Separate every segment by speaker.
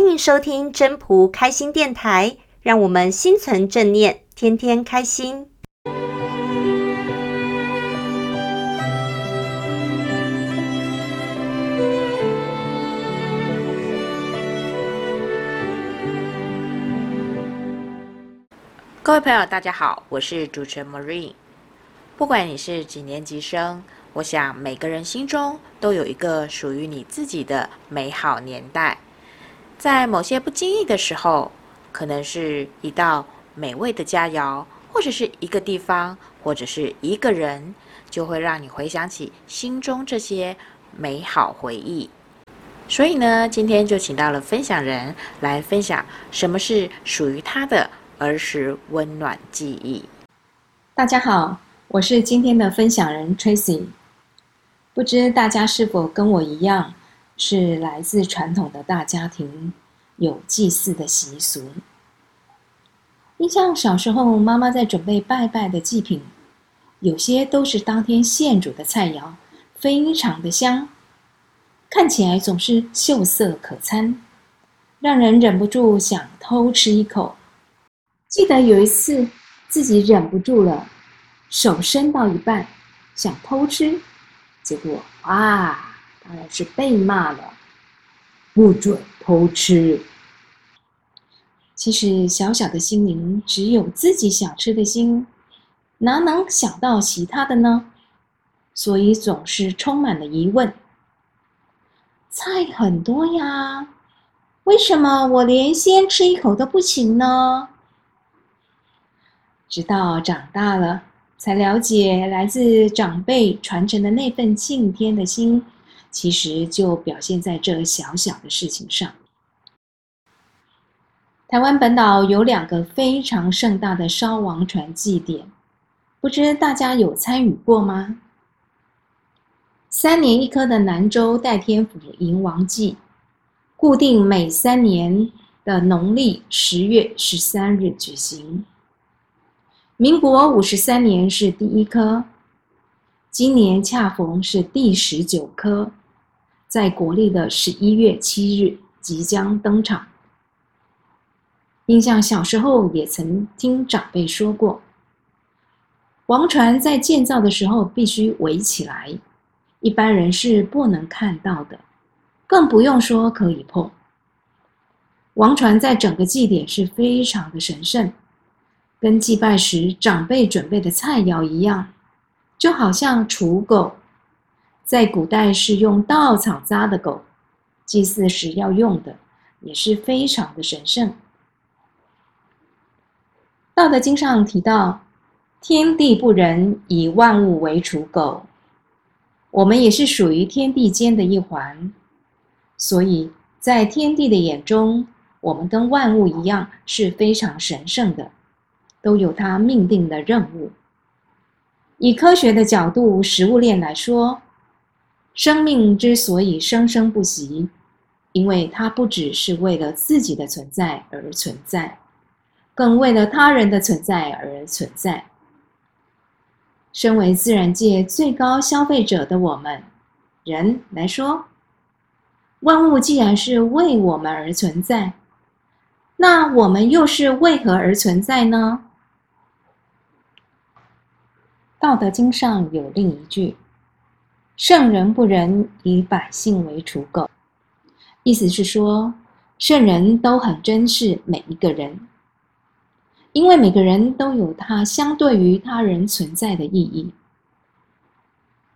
Speaker 1: 欢迎收听真朴开心电台，让我们心存正念，天天开心。各位朋友，大家好，我是主持人 Marine。不管你是几年级生，我想每个人心中都有一个属于你自己的美好年代。在某些不经意的时候，可能是一道美味的佳肴，或者是一个地方，或者是一个人，就会让你回想起心中这些美好回忆。所以呢，今天就请到了分享人来分享什么是属于他的儿时温暖记忆。
Speaker 2: 大家好，我是今天的分享人 Tracy。不知大家是否跟我一样，是来自传统的大家庭，有祭祀的习俗。印象小时候，妈妈在准备拜拜的祭品，有些都是当天现煮的菜肴，非常的香，看起来总是秀色可餐，让人忍不住想偷吃一口。记得有一次，自己忍不住了，手伸到一半，想偷吃，结果哇！当然是被骂了，不准偷吃。其实小小的心灵只有自己想吃的心，哪能想到其他的呢？所以总是充满了疑问。菜很多呀，为什么我连先吃一口都不行呢？直到长大了，才了解来自长辈传承的那份敬天的心。其实就表现在这小小的事情上。台湾本岛有两个非常盛大的烧王船祭典，不知大家有参与过吗？三年一科的南州代天府迎王祭，固定每三年的农历十月十三日举行。民国五十三年是第一科，今年恰逢是第十九科。在国历的十一月七日即将登场。印象小时候也曾听长辈说过，王船在建造的时候必须围起来，一般人是不能看到的，更不用说可以碰。王船在整个祭典是非常的神圣，跟祭拜时长辈准备的菜肴一样，就好像刍狗。在古代是用稻草扎的狗，祭祀时要用的，也是非常的神圣。道德经上提到：“天地不仁，以万物为刍狗。”我们也是属于天地间的一环，所以在天地的眼中，我们跟万物一样是非常神圣的，都有它命定的任务。以科学的角度，食物链来说。生命之所以生生不息，因为它不只是为了自己的存在而存在，更为了他人的存在而存在。身为自然界最高消费者的我们，人来说，万物既然是为我们而存在，那我们又是为何而存在呢？道德经上有另一句。圣人不仁，以百姓为刍狗。意思是说，圣人都很珍视每一个人，因为每个人都有他相对于他人存在的意义。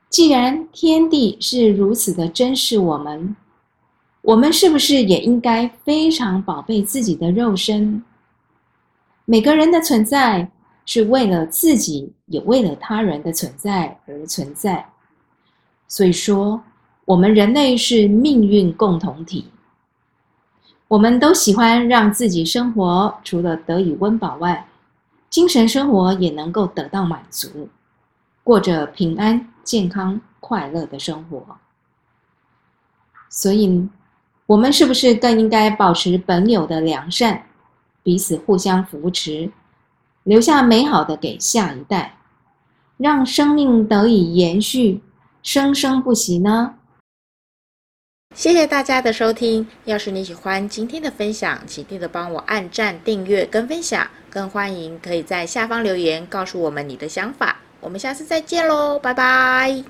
Speaker 2: 既然天地是如此的珍视我们，我们是不是也应该非常宝贝自己的肉身？每个人的存在是为了自己，也为了他人的存在而存在。所以说，我们人类是命运共同体。我们都喜欢让自己生活除了得以温饱外，精神生活也能够得到满足，过着平安、健康、快乐的生活。所以，我们是不是更应该保持本有的良善，彼此互相扶持，留下美好的给下一代，让生命得以延续？生生不息呢？
Speaker 1: 谢谢大家的收听。要是你喜欢今天的分享，请记得帮我按赞、订阅跟分享。更欢迎可以在下方留言告诉我们你的想法。我们下次再见喽，拜拜。